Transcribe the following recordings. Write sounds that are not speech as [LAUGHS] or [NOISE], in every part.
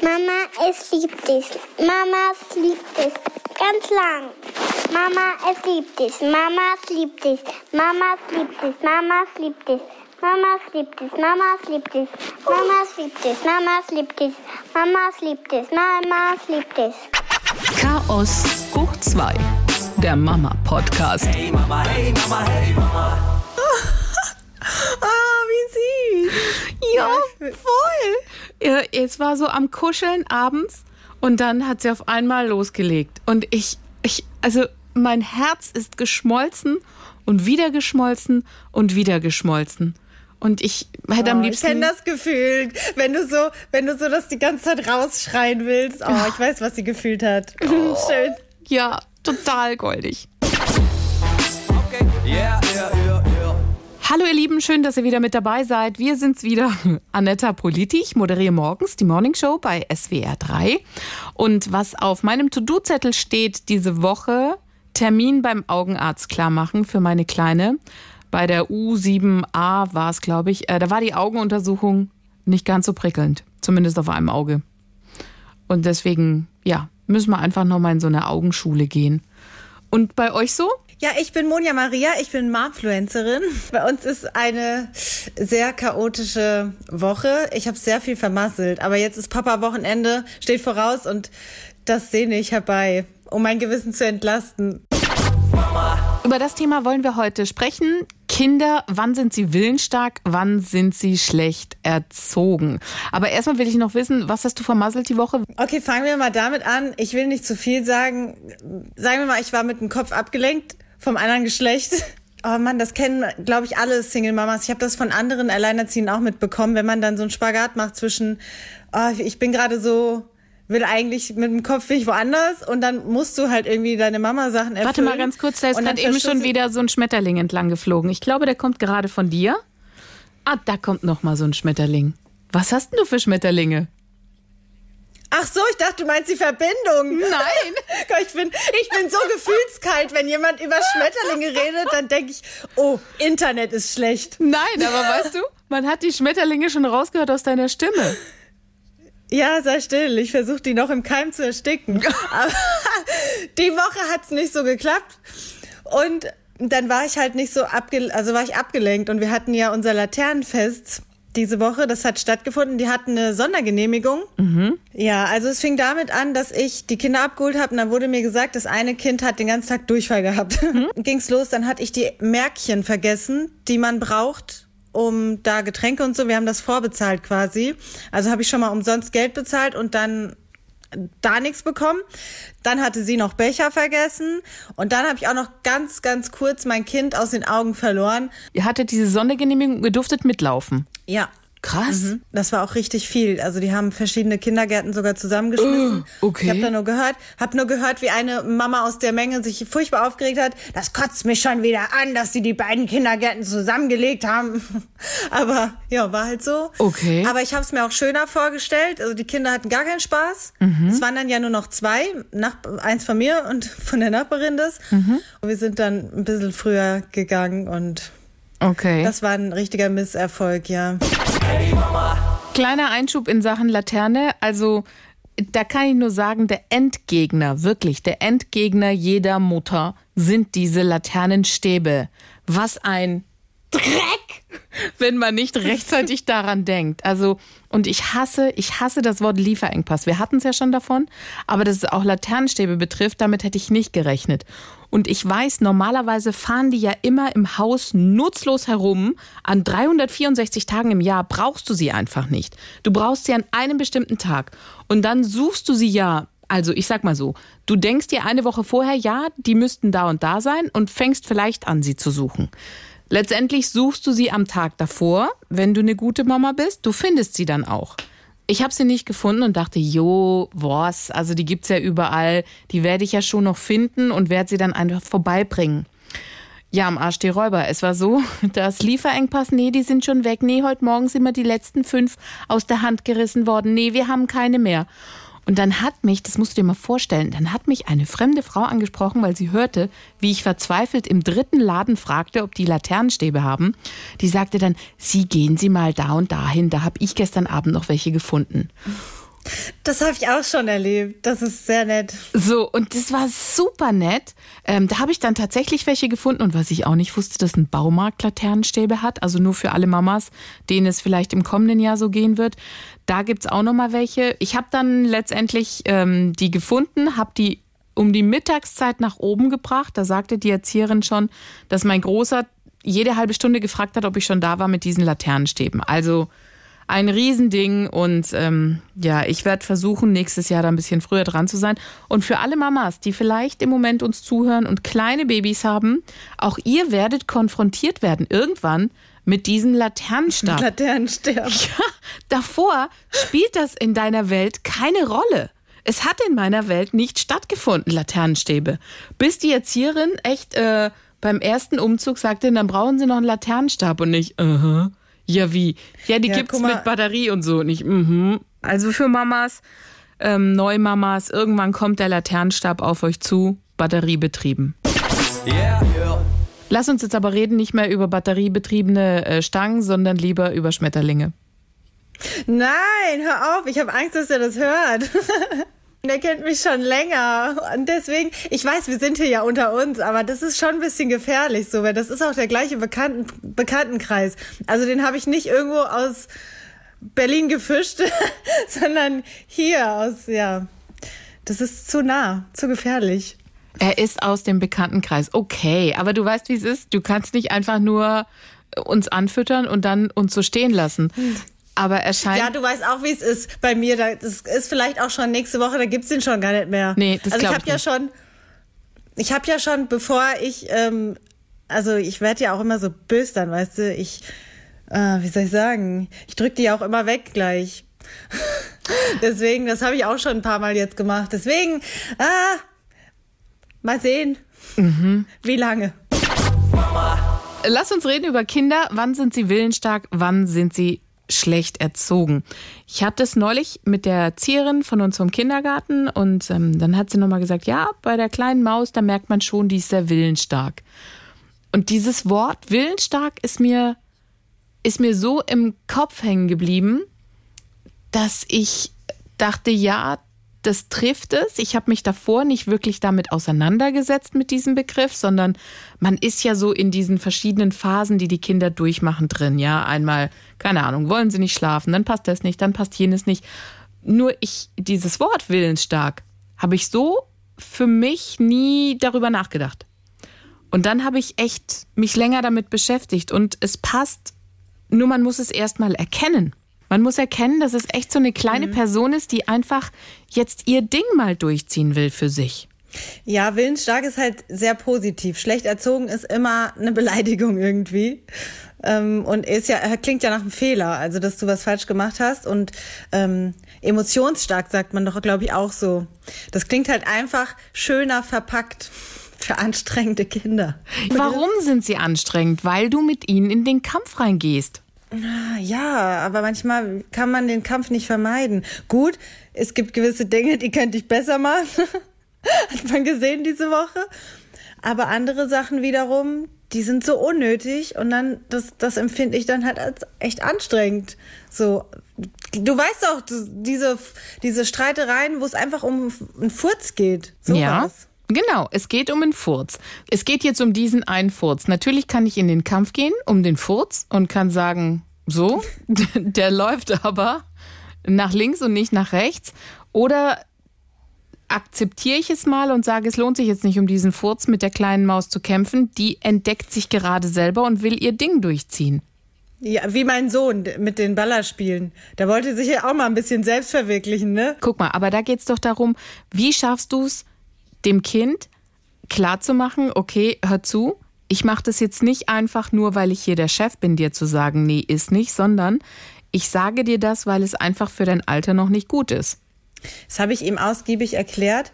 Mama, es liebt dich. Mama, es liebt dich. Ganz lang. Mama, es liebt dich. Mama, es liebt dich. Mama, es liebt dich. Mama, es liebt dich. Mama, es liebt dich. Mama, es liebt dich. Mama, es liebt dich. Mama, es liebt dich. Mama, es liebt dich. Mama, es liebt dich. Chaos hoch 2. Der Mama-Podcast. Hey Mama, hey Mama, hey Mama. Ja, voll. Ja, es war so am Kuscheln abends und dann hat sie auf einmal losgelegt. Und ich, ich, also mein Herz ist geschmolzen und wieder geschmolzen und wieder geschmolzen. Und ich hätte am Oh, ich liebsten. kenne das Gefühl, wenn du so, wenn du so das die ganze Zeit rausschreien willst. Oh, ich weiß, was sie gefühlt hat. [LAUGHS] Schön. Ja, total goldig. Hallo ihr Lieben, schön, dass ihr wieder mit dabei seid. Wir sind's wieder, [LAUGHS] Anetta Politi. Ich moderiere morgens die Morning Show bei SWR 3. Und was auf meinem To-Do-Zettel steht diese Woche, Termin beim Augenarzt klarmachen für meine Kleine. Bei der U7a war es, glaube ich. Äh, da war die Augenuntersuchung nicht ganz so prickelnd. Zumindest auf einem Auge. Und deswegen, ja, müssen wir einfach nochmal in so eine Augenschule gehen. Und bei euch so? Ja, ich bin Monja Maria, ich bin Marfluencerin. Bei uns ist eine sehr chaotische Woche. Ich habe sehr viel vermasselt, aber jetzt ist Papa-Wochenende, steht voraus und das sehne ich herbei, um mein Gewissen zu entlasten. Über das Thema wollen wir heute sprechen. Kinder, wann sind sie willensstark, wann sind sie schlecht erzogen? Aber erstmal will ich noch wissen, was hast du vermasselt die Woche? Okay, fangen wir mal damit an. Ich will nicht zu viel sagen. Sagen wir mal, ich war mit dem Kopf abgelenkt vom anderen Geschlecht. Oh Mann, das kennen, glaube ich, alle Single-Mamas. Ich habe das von anderen Alleinerziehenden auch mitbekommen, wenn man dann so einen Spagat macht zwischen, oh, ich bin gerade so, will eigentlich mit dem Kopf ich woanders und dann musst du halt irgendwie deine Mama-Sachen erfüllen. Warte mal ganz kurz, da ist gerade eben schon wieder so ein Schmetterling entlang geflogen. Ich glaube, der kommt gerade von dir. Ah, da kommt noch mal so ein Schmetterling. Was hast denn du für Schmetterlinge? Ach so, ich dachte, du meinst die Verbindung. Nein. [LAUGHS] Ich bin, ich bin so gefühlskalt, wenn jemand über Schmetterlinge redet, dann denke ich, oh, Internet ist schlecht. Nein, aber weißt du, man hat die Schmetterlinge schon rausgehört aus deiner Stimme. Ja, sei still. Ich versuche die noch im Keim zu ersticken. [LAUGHS] Aber die Woche hat's nicht so geklappt. Und dann war ich halt nicht so abge also war ich abgelenkt und wir hatten ja unser Laternenfest diese Woche, das hat stattgefunden, die hatten eine Sondergenehmigung. Ja, also es fing damit an, dass ich die Kinder abgeholt habe und dann wurde mir gesagt, das eine Kind hat den ganzen Tag Durchfall gehabt. [LAUGHS] Ging's los, dann hatte ich die Märkchen vergessen, die man braucht, um da Getränke und so. Wir haben das vorbezahlt quasi. Also habe ich schon mal umsonst Geld bezahlt und dann da nichts bekommen. Dann hatte sie noch Becher vergessen und dann habe ich auch noch ganz, ganz kurz mein Kind aus den Augen verloren. Ihr hattet diese Sondergenehmigung, ihr durftet mitlaufen. Ja. Krass. Mhm. Das war auch richtig viel. Also die haben verschiedene Kindergärten sogar zusammengeschmissen. Oh, okay. Ich habe da nur gehört, habe nur gehört, wie eine Mama aus der Menge sich furchtbar aufgeregt hat. Das kotzt mich schon wieder an, dass sie die beiden Kindergärten zusammengelegt haben. [LAUGHS] Aber ja, war halt so. Okay. Aber ich habe es mir auch schöner vorgestellt. Also die Kinder hatten gar keinen Spaß. Mhm. Es waren dann ja nur noch zwei, nach, eins von mir und [LAUGHS] von der Nachbarin das. Mhm. Und wir sind dann ein bisschen früher gegangen und Okay. das war ein richtiger Misserfolg, ja. Kleiner Einschub in Sachen Laterne. Also, da kann ich nur sagen, der Endgegner, wirklich, der Endgegner jeder Mutter sind diese Laternenstäbe. Was ein Dreck, [LAUGHS] wenn man nicht rechtzeitig daran denkt. Also, und ich hasse, ich hasse das Wort Lieferengpass. Wir hatten es ja schon davon, aber dass es auch Laternenstäbe betrifft, damit hätte ich nicht gerechnet. Und ich weiß, normalerweise fahren die ja immer im Haus nutzlos herum. An 364 Tagen im Jahr brauchst du sie einfach nicht. Du brauchst sie an einem bestimmten Tag. Und dann suchst du sie ja also ich sag mal so, du denkst dir eine Woche vorher, ja, die müssten da und da sein und fängst vielleicht an, sie zu suchen. Letztendlich suchst du sie am Tag davor, wenn du eine gute Mama bist, du findest sie dann auch. Ich habe sie nicht gefunden und dachte, jo, was, also die gibt's ja überall, die werde ich ja schon noch finden und werde sie dann einfach vorbeibringen. Ja, am Arsch die Räuber. Es war so, [LAUGHS] das Lieferengpass, nee, die sind schon weg. Nee, heute Morgen sind mir die letzten fünf aus der Hand gerissen worden. Nee, wir haben keine mehr. Und dann hat mich, das musst du dir mal vorstellen, dann hat mich eine fremde Frau angesprochen, weil sie hörte, wie ich verzweifelt im dritten Laden fragte, ob die Laternenstäbe haben. Die sagte dann, Sie gehen Sie mal da und dahin, da habe ich gestern Abend noch welche gefunden. Das habe ich auch schon erlebt. Das ist sehr nett. So, und das war super nett. Ähm, da habe ich dann tatsächlich welche gefunden. Und was ich auch nicht wusste, dass ein Baumarkt Laternenstäbe hat. Also nur für alle Mamas, denen es vielleicht im kommenden Jahr so gehen wird. Da gibt's auch noch mal welche. Ich habe dann letztendlich ähm, die gefunden, habe die um die Mittagszeit nach oben gebracht. Da sagte die Erzieherin schon, dass mein Großer jede halbe Stunde gefragt hat, ob ich schon da war mit diesen Laternenstäben. Also ein Riesending und ähm, ja, ich werde versuchen, nächstes Jahr da ein bisschen früher dran zu sein. Und für alle Mamas, die vielleicht im Moment uns zuhören und kleine Babys haben, auch ihr werdet konfrontiert werden irgendwann mit diesem Laternenstab. Laternensterben. [LAUGHS] Ja, davor spielt das in deiner Welt keine Rolle. Es hat in meiner Welt nicht stattgefunden, Laternenstäbe. Bis die Erzieherin echt äh, beim ersten Umzug sagte, dann brauchen sie noch einen Laternenstab und nicht, uh -huh. Ja, wie? Ja, die Ja, gibt's mit Batterie und so. Nicht, mhm. Also für Mamas, ähm, Neumamas, irgendwann kommt der Laternenstab auf euch zu, batteriebetrieben. Yeah, yeah. Lass uns jetzt aber reden, nicht mehr über batteriebetriebene äh, Stangen, sondern lieber über Schmetterlinge. Nein, hör auf. Ich habe Angst, dass er das hört. [LAUGHS] Der kennt mich schon länger. Und deswegen, ich weiß, wir sind hier ja unter uns, aber das ist schon ein bisschen gefährlich so, weil das ist auch der gleiche Bekannten, Bekanntenkreis. Also den habe ich nicht irgendwo aus Berlin gefischt, [LAUGHS] sondern hier aus, ja. Das ist zu nah, zu gefährlich. Er ist aus dem Bekanntenkreis. Okay, aber du weißt, wie es ist. Du kannst nicht einfach nur uns anfüttern und dann uns so stehen lassen. Aber er scheint. Ja, du weißt auch, wie es ist bei mir. Da- Das ist vielleicht auch schon nächste Woche, da gibt's den schon gar nicht mehr. Nee, das Also ich habe ja schon, ich habe ja schon, bevor ich, ähm, also ich werde ja auch immer so böse dann, weißt du, ich, äh, wie soll ich sagen, ich drück die ja auch immer weg gleich. [LAUGHS] Deswegen, das habe ich auch schon ein paar Mal jetzt gemacht. Deswegen, ah, mal sehen, Mhm. wie lange. Lass uns reden über Kinder. Wann sind sie willensstark? Wann sind sie schlecht erzogen? Ich hatte es neulich mit der Erzieherin von unserem Kindergarten und ähm, dann hat sie nochmal gesagt, ja, bei der kleinen Maus, da merkt man schon, die ist sehr willensstark. Und dieses Wort willensstark ist mir, ist mir so im Kopf hängen geblieben, dass ich dachte, ja, das trifft es. Ich habe mich davor nicht wirklich damit auseinandergesetzt mit diesem Begriff, sondern man ist ja so in diesen verschiedenen Phasen, die die Kinder durchmachen drin. Ja, einmal, keine Ahnung, wollen sie nicht schlafen, dann passt das nicht, dann passt jenes nicht. Nur ich, dieses Wort willensstark, habe ich so für mich nie darüber nachgedacht. Und dann habe ich echt mich länger damit beschäftigt und es passt, nur man muss es erstmal erkennen. Man muss erkennen, dass es echt so eine kleine Person ist, die einfach jetzt ihr Ding mal durchziehen will für sich. Ja, willensstark ist halt sehr positiv. Schlecht erzogen ist immer eine Beleidigung irgendwie. Ähm, und ist ja, klingt ja nach einem Fehler, also dass du was falsch gemacht hast. Und ähm, emotionsstark sagt man doch, glaube ich, auch so. Das klingt halt einfach schöner verpackt für anstrengende Kinder. Warum sind sie anstrengend? Weil du mit ihnen in den Kampf reingehst. Ja, aber manchmal kann man den Kampf nicht vermeiden. Gut, es gibt gewisse Dinge, die könnte ich besser machen. [LAUGHS] Hat man gesehen diese Woche. Aber andere Sachen wiederum, die sind so unnötig und dann, das, das empfinde ich dann halt als echt anstrengend. So, du weißt doch, diese, diese Streitereien, wo es einfach um einen Furz geht. So ja. was. Genau, es geht um einen Furz. Es geht jetzt um diesen einen Furz. Natürlich kann ich in den Kampf gehen um den Furz und kann sagen, so, [LAUGHS] der läuft aber nach links und nicht nach rechts. Oder akzeptiere ich es mal und sage, es lohnt sich jetzt nicht um diesen Furz mit der kleinen Maus zu kämpfen. Die entdeckt sich gerade selber und will ihr Ding durchziehen. Ja, wie mein Sohn mit den Ballerspielen. Der wollte sich ja auch mal ein bisschen selbst verwirklichen, ne? Guck mal, aber da geht's doch darum, wie schaffst du es, dem Kind klarzumachen, okay, hör zu, ich mache das jetzt nicht einfach nur, weil ich hier der Chef bin, dir zu sagen, nee, ist nicht, sondern ich sage dir das, weil es einfach für dein Alter noch nicht gut ist. Das habe ich ihm ausgiebig erklärt.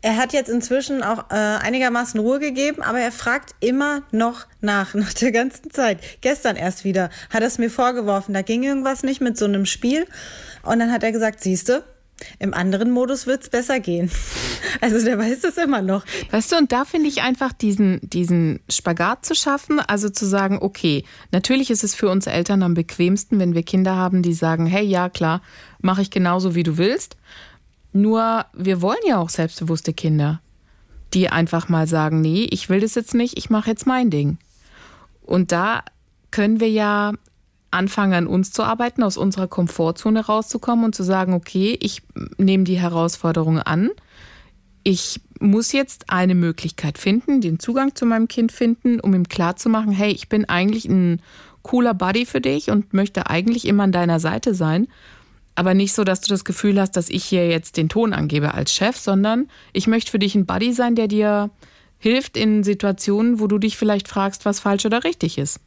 Er hat jetzt inzwischen auch äh, einigermaßen Ruhe gegeben, aber er fragt immer noch nach, [LAUGHS] nach der ganzen Zeit. Gestern erst wieder hat er es mir vorgeworfen, da ging irgendwas nicht mit so einem Spiel. Und dann hat er gesagt, siehste, Im anderen Modus wird es besser gehen. [LAUGHS] Also der weiß es immer noch. Weißt du, und da finde ich einfach diesen, diesen Spagat zu schaffen, also zu sagen, okay, natürlich ist es für uns Eltern am bequemsten, wenn wir Kinder haben, die sagen, hey, ja, klar, mache ich genauso, wie du willst. Nur wir wollen ja auch selbstbewusste Kinder, die einfach mal sagen, nee, ich will das jetzt nicht, ich mache jetzt mein Ding. Und da können wir ja anfangen, an uns zu arbeiten, aus unserer Komfortzone rauszukommen und zu sagen, okay, ich nehme die Herausforderung an. Ich muss jetzt eine Möglichkeit finden, den Zugang zu meinem Kind finden, um ihm klarzumachen, hey, ich bin eigentlich ein cooler Buddy für dich und möchte eigentlich immer an deiner Seite sein. Aber nicht so, dass du das Gefühl hast, dass ich hier jetzt den Ton angebe als Chef, sondern ich möchte für dich ein Buddy sein, der dir hilft in Situationen, wo du dich vielleicht fragst, was falsch oder richtig ist.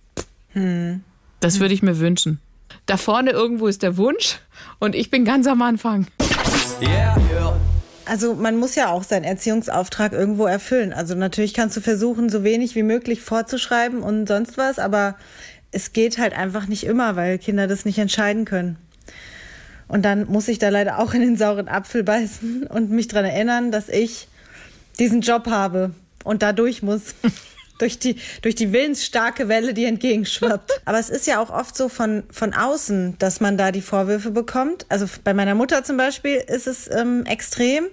Hm. Das würde ich mir wünschen. Da vorne irgendwo ist der Wunsch und ich bin ganz am Anfang. Yeah, yeah. Also man muss ja auch seinen Erziehungsauftrag irgendwo erfüllen. Also natürlich kannst du versuchen, so wenig wie möglich vorzuschreiben und sonst was, aber es geht halt einfach nicht immer, weil Kinder das nicht entscheiden können. Und dann muss ich da leider auch in den sauren Apfel beißen und mich daran erinnern, dass ich diesen Job habe und da durch muss durch die, durch die willensstarke Welle, die entgegenschwappt. [LAUGHS] Aber es ist ja auch oft so von, von außen, dass man da die Vorwürfe bekommt. Also bei meiner Mutter zum Beispiel ist es ähm, extrem.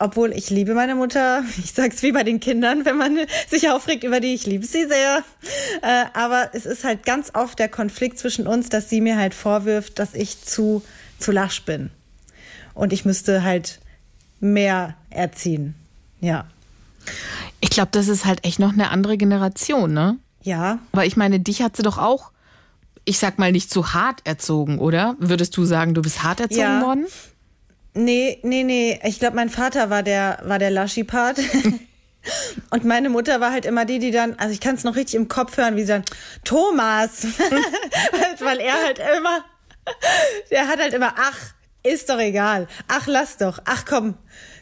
Obwohl ich liebe meine Mutter, [LAUGHS] ich sag's wie bei den Kindern, wenn man sich aufregt über die, ich liebe sie sehr. Äh, aber es ist halt ganz oft der Konflikt zwischen uns, dass sie mir halt vorwirft, dass ich zu, zu lasch bin. Und ich müsste halt mehr erziehen. Ja. Ich glaube, das ist halt echt noch eine andere Generation, ne? Ja. Aber ich meine, dich hat sie doch auch, ich sag mal, nicht zu hart erzogen, oder? Würdest du sagen, du bist hart erzogen ja. worden? Nee, nee, nee. Ich glaube, mein Vater war der, war der Laschi-Part. [LAUGHS] Und meine Mutter war halt immer die, die dann, also ich kann es noch richtig im Kopf hören, wie sie dann, Thomas, [LAUGHS] weil er halt immer, der hat halt immer, ach, ist doch egal, ach, lass doch, ach komm,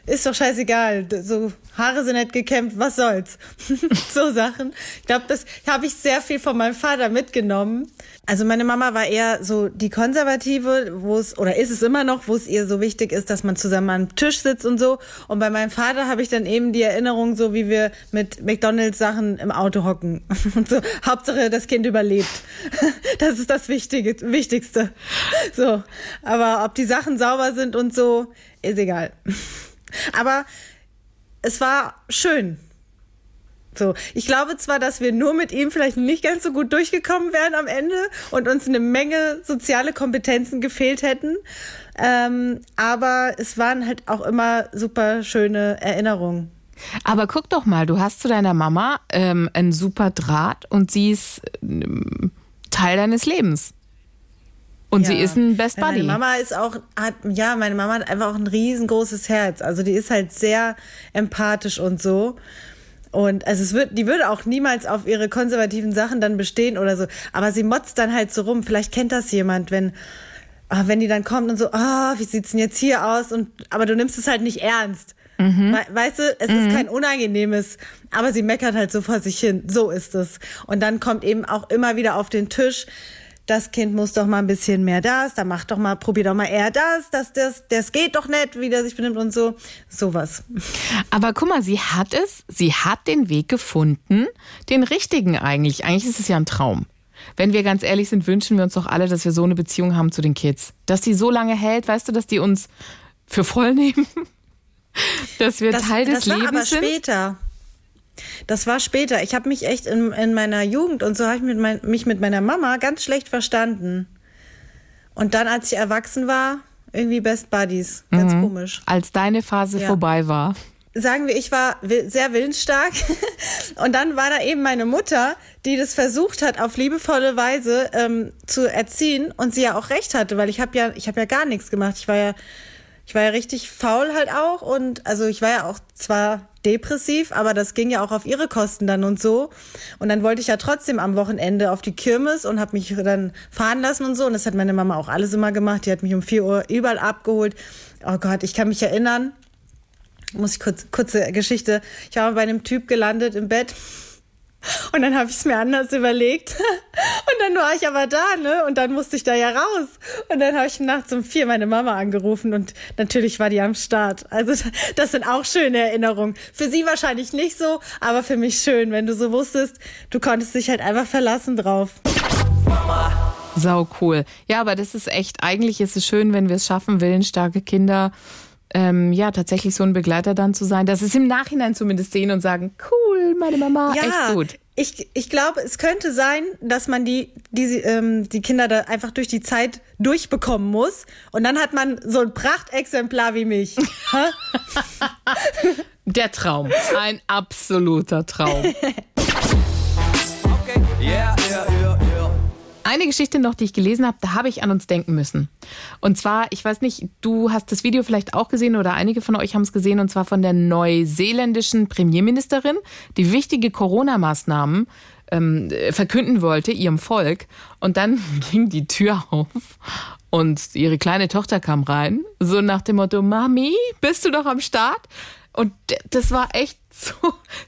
ist doch scheißegal. So, Haare sind nicht gekämmt, was soll's? [LAUGHS] so Sachen. Ich glaube, das habe ich sehr viel von meinem Vater mitgenommen. Also meine Mama war eher so die Konservative, wo es, oder ist es immer noch, wo es ihr so wichtig ist, dass man zusammen am Tisch sitzt und so. Und bei meinem Vater habe ich dann eben die Erinnerung, so wie wir mit McDonalds Sachen im Auto hocken. [LAUGHS] Und so, Hauptsache das Kind überlebt. [LAUGHS] Das ist das Wichtige, Wichtigste. So. Aber ob die Sachen sauber sind und so, ist egal. Aber es war schön. So, ich glaube zwar, dass wir nur mit ihm vielleicht nicht ganz so gut durchgekommen wären am Ende und uns eine Menge soziale Kompetenzen gefehlt hätten, ähm, aber es waren halt auch immer super schöne Erinnerungen. Aber guck doch mal, du hast zu deiner Mama ähm, einen super Draht und sie ist ähm, Teil deines Lebens. Und ja. sie ist ein Best Buddy. Meine Mama ist auch, hat, ja, meine Mama hat einfach auch ein riesengroßes Herz. Also die ist halt sehr empathisch und so. Und also es wird, die würde auch niemals auf ihre konservativen Sachen dann bestehen oder so. Aber sie motzt dann halt so rum. Vielleicht kennt das jemand, wenn, ah, wenn die dann kommt und so, ah, oh, wie sieht's denn jetzt hier aus? Und, aber du nimmst es halt nicht ernst. Mhm. Weißt du, es mhm. ist kein unangenehmes, aber sie meckert halt so vor sich hin. So ist es. Und dann kommt eben auch immer wieder auf den Tisch, das Kind muss doch mal ein bisschen mehr das, da mach doch mal, probier doch mal eher das, das, das, das geht doch nicht, wie der sich benimmt und so. Sowas. Aber guck mal, sie hat es, sie hat den Weg gefunden, den richtigen eigentlich. Eigentlich ist es ja ein Traum. Wenn wir ganz ehrlich sind, wünschen wir uns doch alle, dass wir so eine Beziehung haben zu den Kids. Dass die so lange hält, weißt du, dass die uns für voll [LAUGHS] nehmen? dass wir das, Teil des das war Lebens aber sind. später. Das war später. Ich habe mich echt in, in meiner Jugend und so habe ich mit mein, mich mit meiner Mama ganz schlecht verstanden. Und dann, als ich erwachsen war, irgendwie Best Buddies. Ganz mhm. komisch. Als deine Phase ja. vorbei war. Sagen wir, ich war sehr willensstark. [LAUGHS] und dann war da eben meine Mutter, die das versucht hat, auf liebevolle Weise ähm, zu erziehen und sie ja auch recht hatte, weil ich habe ja, ich habe ja gar nichts gemacht. Ich war ja ich war ja richtig faul halt auch und also ich war ja auch zwar depressiv, aber das ging ja auch auf ihre Kosten dann und so. Und dann wollte ich ja trotzdem am Wochenende auf die Kirmes und habe mich dann fahren lassen und so. Und das hat meine Mama auch alles immer gemacht. Die hat mich um vier Uhr überall abgeholt. Oh Gott, ich kann mich erinnern. Muss ich kurz, kurze Geschichte. Ich war bei einem Typ gelandet im Bett. Und dann habe ich es mir anders überlegt. [LAUGHS] Und dann war ich aber da, ne? Und dann musste ich da ja raus. Und dann habe ich nachts um vier meine Mama angerufen und natürlich war die am Start. Also [LAUGHS] das sind auch schöne Erinnerungen. Für sie wahrscheinlich nicht so, aber für mich schön, wenn du so wusstest, du konntest dich halt einfach verlassen drauf. Sau cool. Ja, aber das ist echt, eigentlich ist es schön, wenn wir es schaffen, willensstarke Kinder ähm, ja, tatsächlich so ein Begleiter dann zu sein, dass es im Nachhinein zumindest sehen und sagen, cool, meine Mama, Ja, echt gut. ich, ich glaube, es könnte sein, dass man die, die, ähm, die Kinder da einfach durch die Zeit durchbekommen muss. Und dann hat man so ein Prachtexemplar wie mich. [LAUGHS] Der Traum. Ein absoluter Traum. [LAUGHS] Eine Geschichte noch, die ich gelesen habe, da habe ich an uns denken müssen. Und zwar, ich weiß nicht, du hast das Video vielleicht auch gesehen oder einige von euch haben es gesehen, und zwar von der neuseeländischen Premierministerin, die wichtige Corona-Maßnahmen ähm, verkünden wollte, ihrem Volk. Und dann [LAUGHS] ging die Tür auf und ihre kleine Tochter kam rein, so nach dem Motto, Mami, bist du noch am Start? Und das war echt [LAUGHS] so,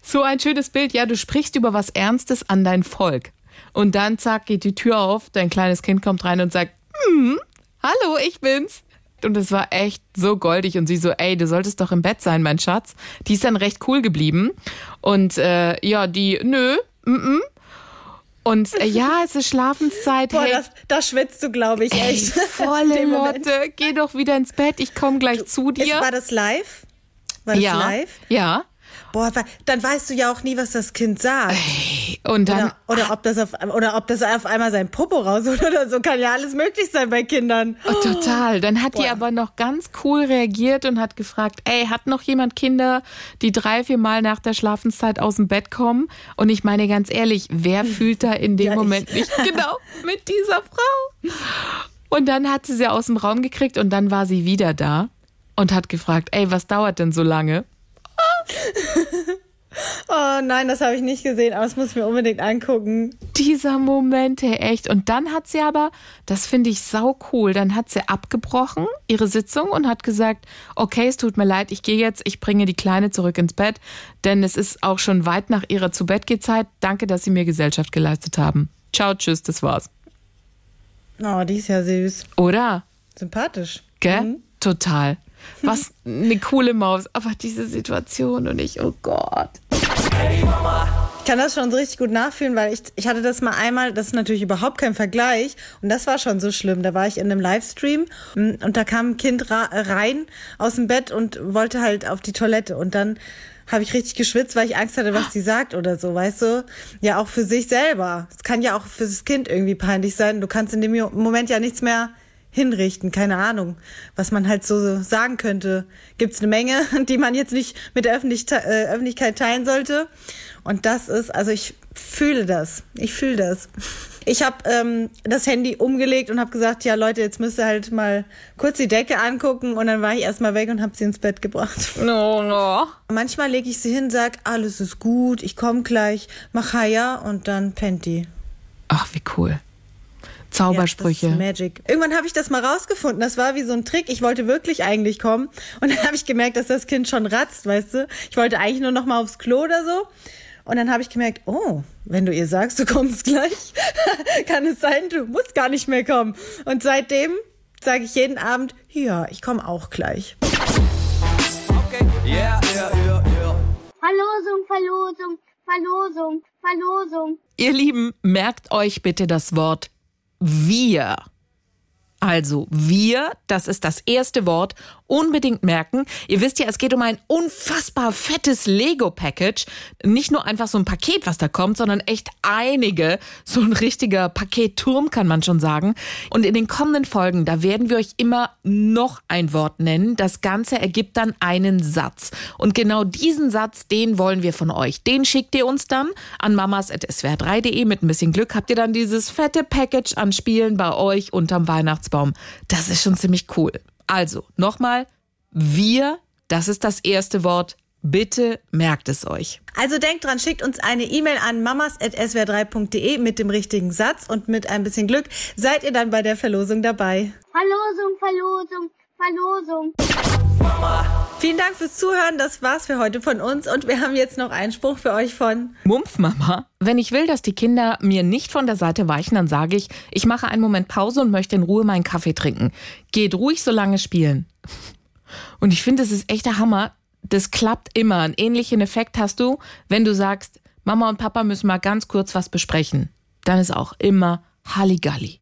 so ein schönes Bild. Ja, du sprichst über was Ernstes an dein Volk. Und dann, zack, geht die Tür auf, dein kleines Kind kommt rein und sagt, hm, hallo, ich bin's. Und es war echt so goldig und sie so, ey, du solltest doch im Bett sein, mein Schatz. Die ist dann recht cool geblieben. Und äh, ja, die, nö, mm, mm. Und äh, ja, [LAUGHS] es ist Schlafenszeit. Boah, hey, das, da schwitzt du, glaube ich, ey, echt. [LAUGHS] volle Dem Moment. Lotte, geh doch wieder ins Bett, ich komme gleich zu Ist, dir. war das live? War das ja, live? ja. Boah, dann weißt du ja auch nie, was das Kind sagt. Und dann, Oder, oder, ob das auf, oder ob das auf einmal sein Popo rausholt oder so. Kann ja alles möglich sein bei Kindern. Oh, total. Dann hat die Boah. aber noch ganz cool reagiert und hat gefragt, ey, hat noch jemand Kinder, die drei, vier Mal nach der Schlafenszeit aus dem Bett kommen? Und ich meine ganz ehrlich, wer fühlt da in dem Ja. Moment nicht [LAUGHS] genau mit dieser Frau? Und dann hat sie sie aus dem Raum gekriegt und dann war sie wieder da und hat gefragt, ey, was dauert denn so lange? [LAUGHS] Oh nein, das habe ich nicht gesehen, aber das muss ich mir unbedingt angucken. dieser Moment, hey, echt. Und dann hat sie aber, das finde ich sau cool, dann hat sie abgebrochen, ihre Sitzung und hat gesagt, okay, es tut mir leid, ich gehe jetzt, ich bringe die Kleine zurück ins Bett, denn es ist auch schon weit nach ihrer zu Bett Zeit. Danke, dass Sie mir Gesellschaft geleistet haben. Ciao, tschüss, das war's. Oh, die ist ja süß. Oder? Sympathisch. Gell? Total. Was eine coole Maus. Aber diese Situation und ich, oh Gott. Ich kann das schon so richtig gut nachfühlen, weil ich, ich hatte das mal einmal, das ist natürlich überhaupt kein Vergleich und das war schon so schlimm. Da war ich in einem Livestream mm, und da kam ein Kind rein aus dem Bett und wollte halt auf die Toilette und dann habe ich richtig geschwitzt, weil ich Angst hatte, was die sagt oder so, weißt du? Ja, auch für sich selber. Es kann ja auch für das Kind irgendwie peinlich sein. Du kannst in dem Moment ja nichts mehr hinrichten, keine Ahnung, was man halt so sagen könnte. Gibt's eine Menge, [LAUGHS] die man jetzt nicht mit der Öffentlich äh, Öffentlichkeit teilen sollte. Und das ist, also ich fühle das. Ich fühle das. Ich habe ähm, das Handy umgelegt und habe gesagt, ja Leute, jetzt müsst ihr halt mal kurz die Decke angucken. Und dann war ich erstmal weg und habe sie ins Bett gebracht. [LAUGHS] No, no. Manchmal lege ich sie hin, sag, alles ist gut, ich komme gleich, mach Haya und dann pennt die. Ach, wie cool. Zaubersprüche. Ja, Magic. Irgendwann habe ich das mal rausgefunden. Das war wie so ein Trick. Ich wollte wirklich eigentlich kommen. Und dann [LAUGHS] habe ich gemerkt, dass das Kind schon ratzt, weißt du. Ich wollte eigentlich nur noch mal aufs Klo oder so. Und dann habe ich gemerkt, oh, wenn du ihr sagst, du kommst gleich, [LAUGHS] kann es sein, du musst gar nicht mehr kommen. Und seitdem sage ich jeden Abend, ja, ich komme auch gleich. Okay, yeah, yeah, yeah, yeah. Verlosung, Verlosung, Verlosung, Verlosung. Ihr Lieben, merkt euch bitte das Wort wir. Also wir, das ist das erste Wort, unbedingt merken. Ihr wisst ja, es geht um ein unfassbar fettes Lego-Package. Nicht nur einfach so ein Paket, was da kommt, sondern echt einige. So ein richtiger Paketturm kann man schon sagen. Und in den kommenden Folgen, da werden wir euch immer noch ein Wort nennen. Das Ganze ergibt dann einen Satz. Und genau diesen Satz, den wollen wir von euch. Den schickt ihr uns dann an mamas.swr3.de. Mit ein bisschen Glück habt ihr dann dieses fette Package an Spielen bei euch unterm Weihnachtsbaum. Das ist schon ziemlich cool. Also, nochmal, wir, das ist das erste Wort. Bitte merkt es euch. Also denkt dran, schickt uns eine E-Mail an mamas.swr3.de mit dem richtigen Satz und mit ein bisschen Glück seid ihr dann bei der Verlosung dabei. Verlosung, Verlosung, Verlosung. Vielen Dank fürs Zuhören. Das war's für heute von uns. Und wir haben jetzt noch einen Spruch für euch von Mumpfmama. Wenn ich will, dass die Kinder mir nicht von der Seite weichen, dann sage ich, ich mache einen Moment Pause und möchte in Ruhe meinen Kaffee trinken. Geht ruhig so lange spielen. Und ich finde, es ist echter Hammer. Das klappt immer. Einen ähnlichen Effekt hast du, wenn du sagst, Mama und Papa müssen mal ganz kurz was besprechen. Dann ist auch immer Halligalli.